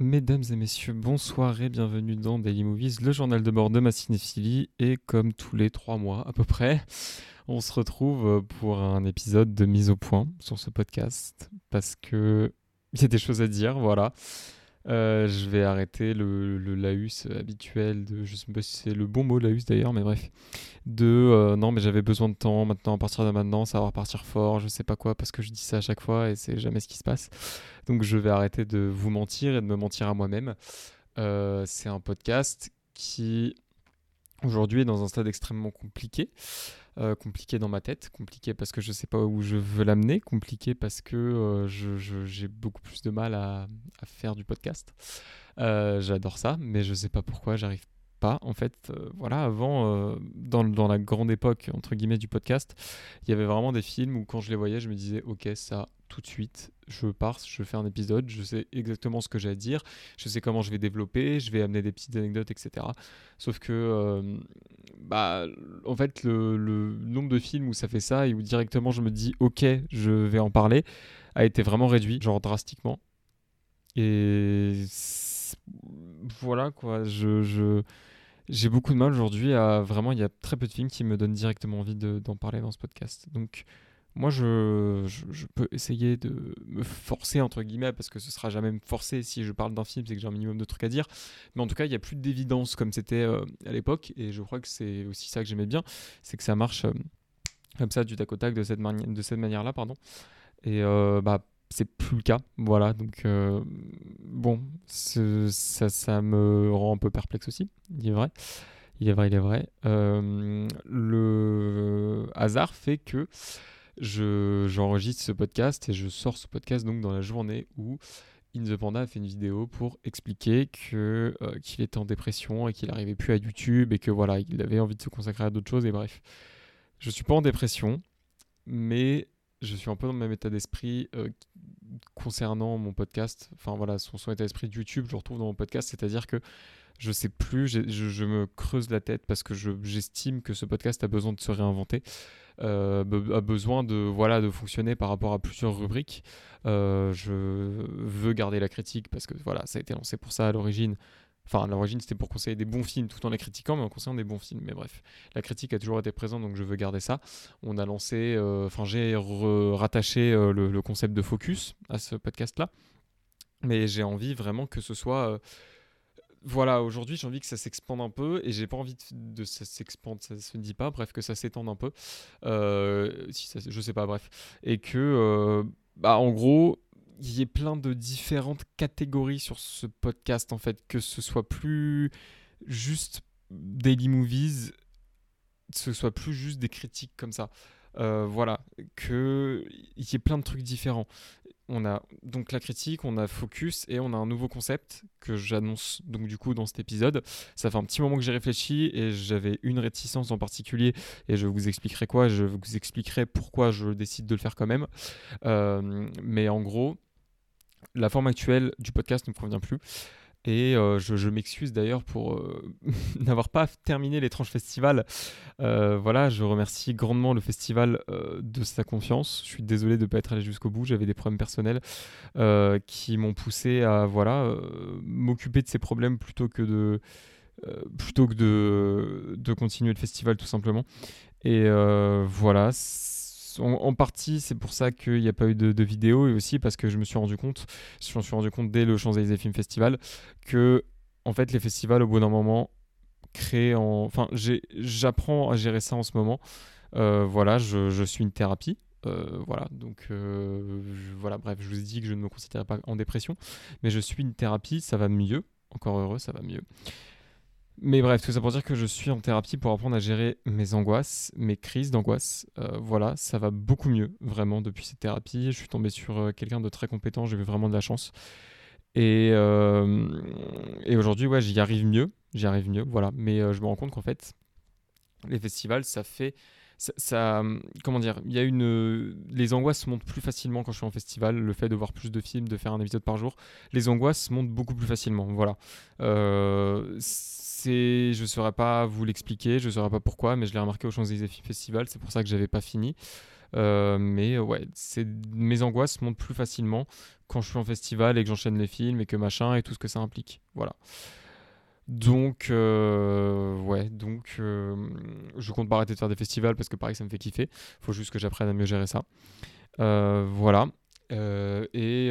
Mesdames et messieurs, bonsoir et bienvenue dans Daily Movies, le journal de bord de ma cinéphilie. Et comme tous les trois mois à peu près, on se retrouve pour un épisode de mise au point sur ce podcast parce que il y a des choses à dire, voilà. Euh, je vais arrêter le, laus habituel de, je sais pas si c'est le bon mot laus d'ailleurs, mais bref, de euh, non mais j'avais besoin de temps maintenant à partir de maintenant, ça va repartir fort, je sais pas quoi parce que je dis ça à chaque fois et c'est jamais ce qui se passe. Donc je vais arrêter de vous mentir et de me mentir à moi-même. Euh, c'est un podcast qui aujourd'hui est dans un stade extrêmement compliqué. Euh, compliqué dans ma tête, compliqué parce que je ne sais pas où je veux l'amener, compliqué parce que euh, j'ai beaucoup plus de mal à, faire du podcast. Euh, j'adore ça, mais je ne sais pas pourquoi j'arrive pas. En fait, voilà, avant, dans, dans, la grande époque, entre guillemets, du podcast, il y avait vraiment des films où quand je les voyais, je me disais, ok, ça, tout de suite, je pars, je fais un épisode, je sais exactement ce que j'ai à dire, je sais comment je vais développer, je vais amener des petites anecdotes, etc. Sauf que, bah, en fait, le, nombre de films où ça fait ça et où directement je me dis, ok, je vais en parler, a été vraiment réduit, genre drastiquement. Et voilà quoi, je, j'ai beaucoup de mal aujourd'hui à vraiment, il y a très peu de films qui me donnent directement envie d'en parler dans ce podcast. Donc, moi, je, peux essayer de me forcer, entre guillemets, parce que ce sera jamais me forcer si je parle d'un film, c'est que j'ai un minimum de trucs à dire. Mais en tout cas, il n'y a plus d'évidence comme c'était euh, à l'époque. Et je crois que c'est aussi ça que j'aimais bien, c'est que ça marche euh, comme ça, du tac au tac, de cette, manière-là. pardon. Et euh, bah, c'est plus le cas. Voilà, donc bon, ça, ça me rend un peu perplexe aussi, il est vrai. Il est vrai, il est vrai. le hasard fait que j'enregistre ce podcast et je sors ce podcast donc dans la journée où In the Panda a fait une vidéo pour expliquer que euh, qu'il était en dépression et qu'il n'arrivait plus à YouTube et que voilà, il avait envie de se consacrer à d'autres choses et bref. Je suis pas en dépression, mais je suis un peu dans le même état d'esprit euh, concernant mon podcast. Enfin voilà, son, son état d'esprit de YouTube, je le retrouve dans mon podcast, c'est-à-dire que je sais plus, je, me creuse la tête parce que j'estime que ce podcast a besoin de se réinventer. Euh, a besoin de, voilà, de fonctionner par rapport à plusieurs rubriques. Euh, je veux garder la critique parce que voilà, ça a été lancé pour ça à l'origine. Enfin, à l'origine, c'était pour conseiller des bons films tout en les critiquant, mais en conseillant des bons films. Mais bref, la critique a toujours été présente, donc je veux garder ça. On a lancé, euh, enfin, j'ai rattaché le, concept de focus à ce podcast-là. Mais j'ai envie vraiment que ce soit voilà, aujourd'hui j'ai envie que ça s'expande un peu et j'ai pas envie de, ça s'expande, ça se dit pas, bref, que ça s'étende un peu. Euh, si je sais pas, bref. Et que, euh, bah, en gros, il y ait plein de différentes catégories sur ce podcast en fait, que ce soit plus juste daily movies, ce soit plus juste des critiques comme ça. Euh, voilà, qu'il y ait plein de trucs différents on a donc la critique, on a focus et on a un nouveau concept que j'annonce donc du coup dans cet épisode. Ça fait un petit moment que j'ai réfléchi et j'avais une réticence en particulier et je vous expliquerai quoi, je vous expliquerai pourquoi je décide de le faire quand même. Euh, mais en gros, la forme actuelle du podcast ne me convient plus. Et euh, je, m'excuse d'ailleurs pour euh, n'avoir pas terminé l'étrange festival. Euh, voilà, je remercie grandement le festival de sa confiance. Je suis désolé de ne pas être allé jusqu'au bout. J'avais des problèmes personnels qui m'ont poussé à voilà m'occuper de ces problèmes plutôt que de de continuer le festival tout simplement. Et voilà en, partie, c'est pour ça qu'il n'y a pas eu de, vidéo et aussi parce que je me suis rendu compte, je m'en suis rendu compte dès le Champs-Élysées Film Festival, que en fait les festivals au bout d'un moment créent en... Enfin, j'apprends à gérer ça en ce moment. Euh, voilà, je, suis une thérapie. Euh, voilà, donc euh, voilà, bref, je vous ai dit que je ne me considérais pas en dépression, mais je suis une thérapie, ça va mieux, encore heureux, ça va mieux. Mais bref, tout ça pour dire que je suis en thérapie pour apprendre à gérer mes angoisses, mes crises d'angoisse. Euh, voilà, ça va beaucoup mieux, vraiment, depuis cette thérapie. Je suis tombé sur euh, quelqu'un de très compétent, j'ai eu vraiment de la chance. Et, euh, et aujourd'hui, ouais, j'y arrive mieux, j'y arrive mieux, voilà. Mais je me rends compte qu'en fait, les festivals, ça fait... Ça, comment dire, il y a une, les angoisses montent plus facilement quand je suis en festival. Le fait de voir plus de films, de faire un épisode par jour, les angoisses montent beaucoup plus facilement. Voilà. Euh, je ne saurais pas vous l'expliquer, je saurais pas pourquoi, mais je l'ai remarqué au Champs-Élysées Festival, c'est pour ça que j'avais pas fini. mais ouais, c'est mes angoisses montent plus facilement quand je suis en festival et que j'enchaîne les films et que machin et tout ce que ça implique. Voilà. Donc, ouais, donc je compte pas arrêter de faire des festivals parce que pareil, ça me fait kiffer. Faut juste que j'apprenne à mieux gérer ça. voilà. et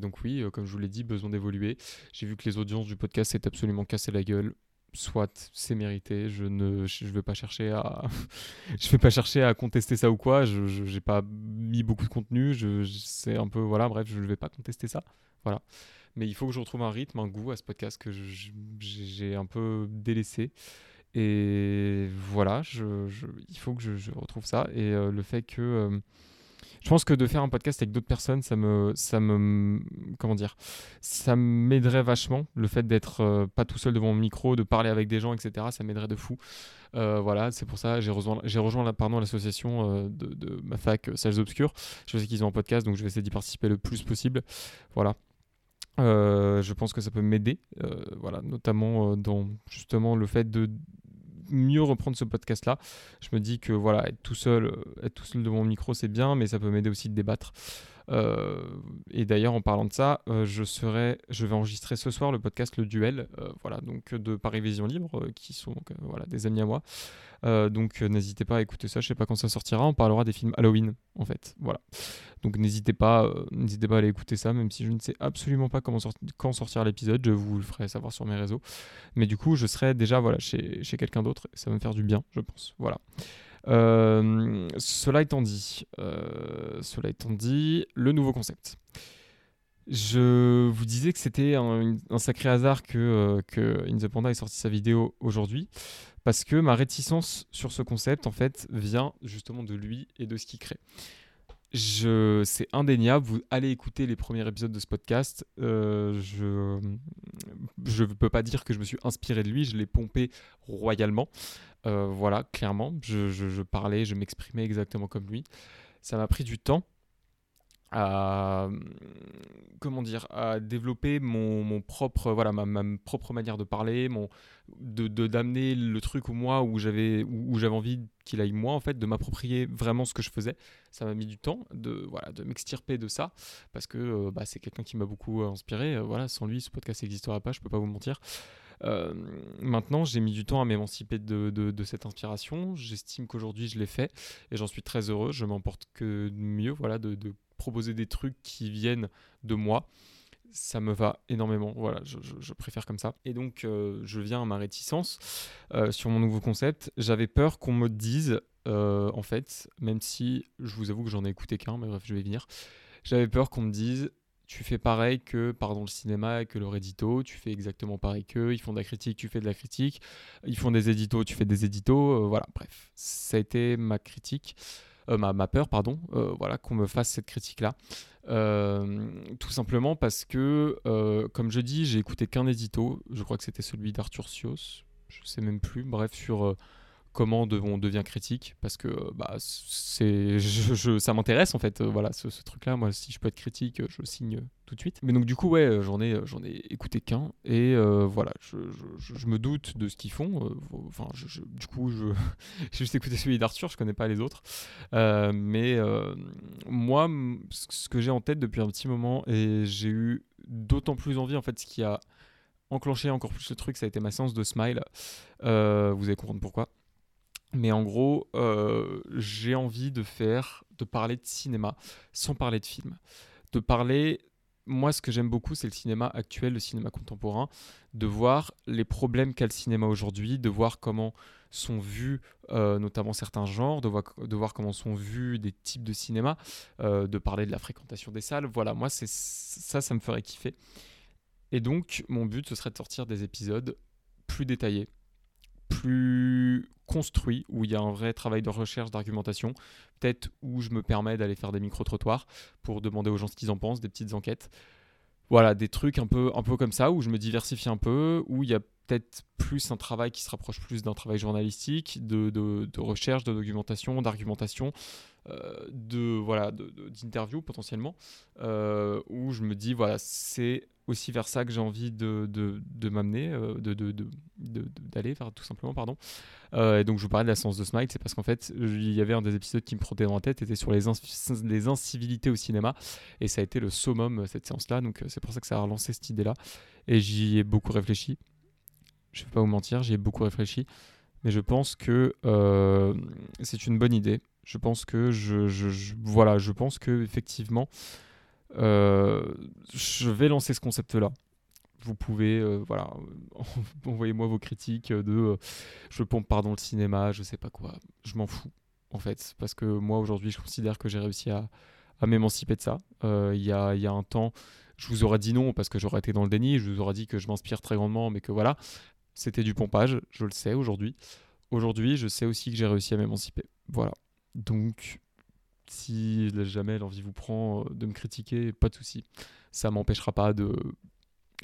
donc oui, comme je vous l'ai dit, besoin d'évoluer. J'ai vu que les audiences du podcast s'est absolument cassé la gueule soit c'est mérité je ne je vais pas chercher à je vais pas chercher à contester ça ou quoi je j'ai pas mis beaucoup de contenu c'est un peu voilà bref je ne vais pas contester ça voilà mais il faut que je retrouve un rythme un goût à ce podcast que j'ai un peu délaissé et voilà je, il faut que je, retrouve ça et euh, le fait que euh, je pense que de faire un podcast avec d'autres personnes, ça me, ça me, comment dire, ça m'aiderait vachement. Le fait d'être euh, pas tout seul devant mon micro, de parler avec des gens, etc. Ça m'aiderait de fou. Voilà, c'est pour ça j'ai rejoint, j'ai rejoint pardon, l'association de, ma fac Salles Obscures. Je sais qu'ils ont un podcast, donc je vais essayer d'y participer le plus possible. Voilà. Je pense que ça peut m'aider, voilà, notamment dans justement le fait de mieux reprendre ce podcast-là. Je me dis que voilà, être tout seul, euh, être tout seul devant mon micro, c'est bien, mais ça peut m'aider aussi de débattre. Euh, et d'ailleurs, en parlant de ça, euh, je serai, je vais enregistrer ce soir le podcast Le Duel, voilà, donc de Paris Vision Libre, qui sont voilà des amis à moi. donc n'hésitez pas à écouter ça. Je sais pas quand ça sortira. On parlera des films Halloween, en fait. Voilà. Donc n'hésitez pas, n'hésitez pas à aller écouter ça, même si je ne sais absolument pas quand sortir l'épisode. Je vous le ferai savoir sur mes réseaux. Mais du coup, je serai déjà voilà chez, chez quelqu'un d'autre. Ça va me faire du bien, je pense. Voilà. Euh, cela étant dit, euh, cela étant dit, le nouveau concept. Je vous disais que c'était un, sacré hasard que, euh, que In the Panda ait sorti sa vidéo aujourd'hui, parce que ma réticence sur ce concept, en fait, vient justement de lui et de ce qu'il crée. Je, c'est indéniable. Vous allez écouter les premiers épisodes de ce podcast. je je ne peux pas dire que je me suis inspiré de lui. Je l'ai pompé royalement. Euh, voilà, clairement, je, parlais, je m'exprimais exactement comme lui. Ça m'a pris du temps à comment dire à développer mon, propre voilà ma, propre manière de parler mon de d'amener le truc au moi où j'avais où, j'avais envie qu'il aille moi en fait de m'approprier vraiment ce que je faisais. Ça m'a mis du temps de voilà de m'extirper de ça parce que euh, bah, c'est quelqu'un qui m'a beaucoup inspiré. Euh, voilà sans lui ce podcast n'existerait pas je peux pas vous mentir euh, maintenant, j'ai mis du temps à m'émanciper de, cette inspiration. J'estime qu'aujourd'hui, je l'ai fait et j'en suis très heureux. Je m'emporte que mieux, voilà, de, proposer des trucs qui viennent de moi. Ça me va énormément, voilà, je, je, préfère comme ça. Et donc, euh, je viens à ma réticence euh, sur mon nouveau concept. J'avais peur qu'on me dise, en fait, même si je vous avoue que j'en ai écouté qu'un, mais bref, je vais venir. J'avais peur qu'on me dise, tu fais pareil que pardon le cinéma que leur édito, tu fais exactement pareil qu'eux, ils font de la critique, tu fais de la critique, ils font des éditos, tu fais des éditos, euh, voilà, bref, ça a été ma critique, euh, ma, ma, peur, pardon, euh, voilà, qu'on me fasse cette critique-là. tout simplement parce que, comme je dis, j'ai écouté qu'un édito, je crois que c'était celui d'Arthur Sios, je sais même plus, bref, sur comment on devient critique parce que bah, c'est ça m'intéresse en fait euh, voilà ce, truc là moi si je peux être critique je signe tout de suite. Mais donc du coup ouais j'en ai j'en ai écouté qu'un. Et euh, voilà je, je, me doute de ce qu'ils font euh, enfin du coup je j'ai juste écouté celui d'Arthur je connais pas les autres. Mais moi ce que j'ai en tête depuis un petit moment et j'ai eu d'autant plus envie en fait ce qui a enclenché encore plus le truc ça a été ma séance de smile. Vous allez comprendre pourquoi mais en gros, euh, j'ai envie de faire, de parler de cinéma sans parler de film. De parler, moi ce que j'aime beaucoup, c'est le cinéma actuel, le cinéma contemporain, de voir les problèmes qu'a le cinéma aujourd'hui, de voir comment sont vus euh, notamment certains genres, de voir, comment sont vus des types de cinéma, euh, de parler de la fréquentation des salles. Voilà, moi c'est ça, ça me ferait kiffer. Et donc, mon but, ce serait de sortir des épisodes plus détaillés, plus construit, où il y a un vrai travail de recherche, d'argumentation, peut-être où je me permets d'aller faire des micro-trottoirs pour demander aux gens ce qu'ils en pensent, des petites enquêtes. Voilà, des trucs un peu, un peu comme ça, où je me diversifie un peu, où il y a peut-être plus un travail qui se rapproche plus d'un travail journalistique, de, recherche, de documentation, d'argumentation, euh, de voilà, d'interview potentiellement, euh, où je me dis voilà, c'est aussi vers ça que j'ai envie de, de, de m'amener, euh, d'aller vers tout simplement, pardon. Euh, et donc je vous parlais de la science de Smile, c'est parce qu'en fait, il y avait un des épisodes qui me trottait dans la tête, était sur les, les incivilités au cinéma, et ça a été le summum, cette séance-là, donc c'est pour ça que ça a relancé cette idée-là, et j'y ai beaucoup réfléchi. Je ne vais pas vous mentir, j'y ai beaucoup réfléchi, mais je pense que c'est une bonne idée. Je pense que je, je voilà, je pense que effectivement, euh, je vais lancer ce concept-là. Vous pouvez, euh, voilà, envoyez-moi vos critiques de euh, je pompe pardon le cinéma, je sais pas quoi. Je m'en fous, en fait, parce que moi aujourd'hui, je considère que j'ai réussi à, m'émanciper de ça. Il y, a, y a un temps, je vous aurais dit non parce que j'aurais été dans le déni, je vous aurais dit que je m'inspire très grandement, mais que voilà, c'était du pompage, je le sais aujourd'hui. Aujourd'hui, je sais aussi que j'ai réussi à m'émanciper. Voilà. Donc, si jamais l'envie vous prend euh, de me critiquer, pas de souci. Ça m'empêchera pas de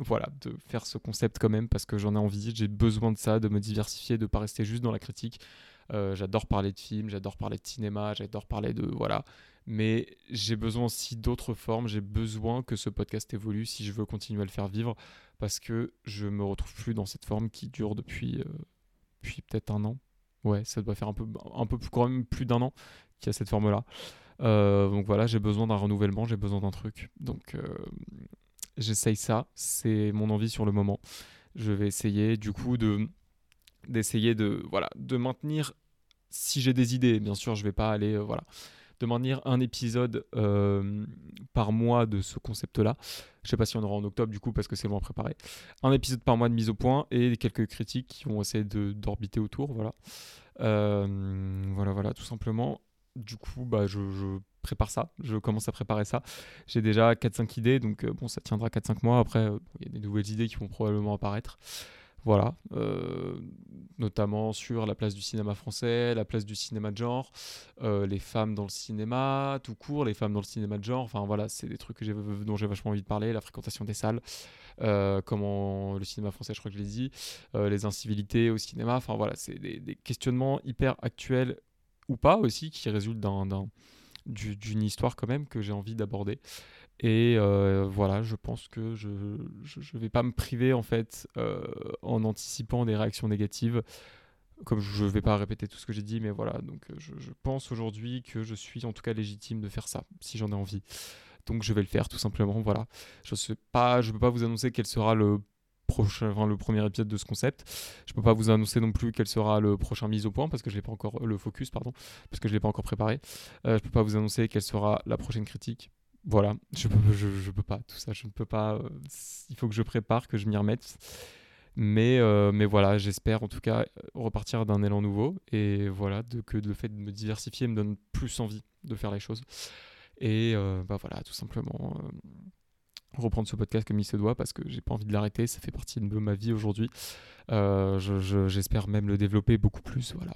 voilà, de faire ce concept quand même parce que j'en ai envie, j'ai besoin de ça, de me diversifier, de pas rester juste dans la critique. Euh, j'adore parler de films, j'adore parler de cinéma, j'adore parler de voilà, mais j'ai besoin aussi d'autres formes, j'ai besoin que ce podcast évolue si je veux continuer à le faire vivre parce que je me retrouve plus dans cette forme qui dure depuis, euh, depuis peut-être un an. Ouais, ça doit faire un peu, un quand même plus d'un an qui a cette forme-là. Euh, donc voilà, j'ai besoin d'un renouvellement, j'ai besoin d'un truc. Donc euh, j'essaye ça, c'est mon envie sur le moment. Je vais essayer du coup de d'essayer de voilà maintenir si j'ai des idées bien sûr je vais pas aller euh, voilà de maintenir un épisode par mois de ce concept là je sais pas si on aura en octobre du coup parce que c'est loin préparé un épisode par mois de mise au point et quelques critiques qui vont essayer d'orbiter autour voilà voilà voilà tout simplement du coup, bah, je, prépare ça, je commence à préparer ça. J'ai déjà 4-5 idées, donc euh, bon, ça tiendra 4-5 mois. Après, euh, il y a des nouvelles idées qui vont probablement apparaître. Voilà, euh, notamment sur la place du cinéma français, la place du cinéma de genre, les femmes dans le cinéma, tout court, les femmes dans le cinéma de genre. Enfin voilà, c'est des trucs dont j'ai vachement envie de parler, la fréquentation des salles, comment le cinéma français, je crois que je l'ai dit, les incivilités au cinéma. Enfin voilà, c'est des questionnements hyper actuels ou pas aussi, qui résulte d'une histoire quand même que j'ai envie d'aborder. Et euh, voilà, je pense que je ne vais pas me priver en fait euh, en anticipant des réactions négatives. Comme je ne vais pas répéter tout ce que j'ai dit, mais voilà, donc euh, je, pense aujourd'hui que je suis en tout cas légitime de faire ça, si j'en ai envie. Donc je vais le faire tout simplement, voilà. Je ne peux pas vous annoncer quel sera le prochain, le premier épisode de ce concept. Je peux pas vous annoncer non plus quel sera le prochain mise au point parce que je l'ai pas encore le focus pardon parce que je l'ai pas encore préparé. Euh, je peux pas vous annoncer quelle sera la prochaine critique. Voilà, je peux, je, peux pas tout ça, je ne peux pas. Euh, il faut que je prépare, que je m'y remette. Mais, euh, mais voilà, j'espère en tout cas repartir d'un élan nouveau et voilà de, que le fait de me diversifier me donne plus envie de faire les choses. Et bah voilà, tout simplement reprendre ce podcast comme il se doit parce que j'ai pas envie de l'arrêter, ça fait partie de ma vie aujourd'hui. Euh, j'espère même le développer beaucoup plus. Voilà.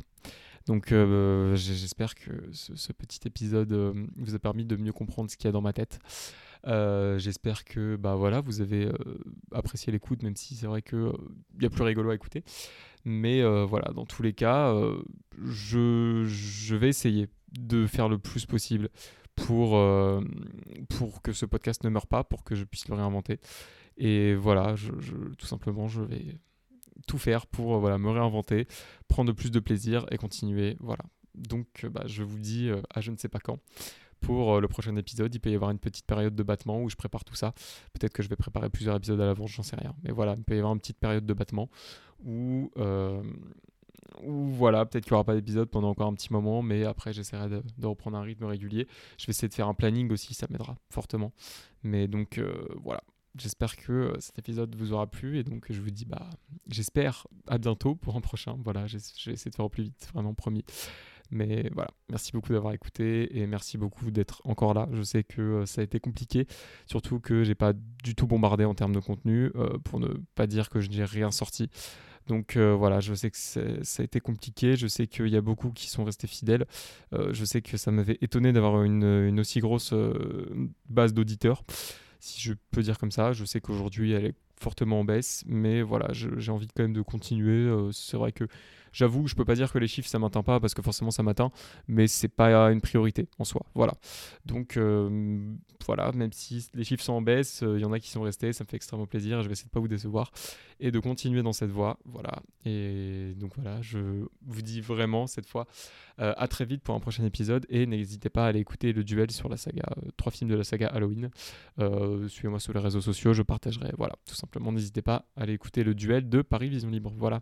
Donc euh, j'espère que ce, petit épisode euh, vous a permis de mieux comprendre ce qu'il y a dans ma tête. j'espère que bah voilà vous avez apprécié l'écoute même si c'est vrai que il y a plus rigolo à écouter. Mais voilà, dans tous les cas, je, je vais essayer de faire le plus possible pour, euh, que ce podcast ne meure pas, pour que je puisse le réinventer. Et voilà, je, tout simplement, je vais tout faire pour euh, voilà, me réinventer, prendre plus de plaisir et continuer. Voilà. Donc, euh, bah, je vous dis à je ne sais pas quand pour le prochain épisode. Il peut y avoir une petite période de battement où je prépare tout ça. Peut-être que je vais préparer plusieurs épisodes à l'avance, j'en sais rien. Mais voilà, il peut y avoir une petite période de battement où voilà, peut-être qu'il n'y aura pas d'épisode pendant encore un petit moment, mais après j'essaierai de, reprendre un rythme régulier. Je vais essayer de faire un planning aussi, ça m'aidera fortement. Mais donc euh, voilà, j'espère que euh, cet épisode vous aura plu et donc je vous dis bah j'espère à bientôt pour un prochain. Voilà, j'ai essayé de faire au plus vite, vraiment promis. Mais voilà, merci beaucoup d'avoir écouté et merci beaucoup d'être encore là. Je sais que euh, ça a été compliqué, surtout que j'ai pas du tout bombardé en termes de contenu, pour ne pas dire que je n'ai rien sorti. Donc euh, voilà, je sais que ça a été compliqué, je sais qu'il y a beaucoup qui sont restés fidèles, euh, je sais que ça m'avait étonné d'avoir une, aussi grosse euh, base d'auditeurs, si je peux dire comme ça. Je sais qu'aujourd'hui elle est fortement en baisse, mais voilà, j'ai envie quand même de continuer. c'est vrai que J'avoue, je peux pas dire que les chiffres ça m'atteint pas parce que forcément ça m'atteint, mais c'est pas une priorité en soi. Voilà. Donc euh, voilà, même si les chiffres sont en baisse, euh, il y en a qui sont restés, ça me fait extrêmement plaisir. Je vais essayer de pas vous décevoir et de continuer dans cette voie. Voilà. Et donc voilà, je vous dis vraiment cette fois euh, à très vite pour un prochain épisode et n'hésitez pas à aller écouter le duel sur la saga, trois films de la saga Halloween. Suivez-moi sur les réseaux sociaux, je partagerai. Voilà, tout simplement, n'hésitez pas à aller écouter le duel de Paris Vision Libre. Voilà.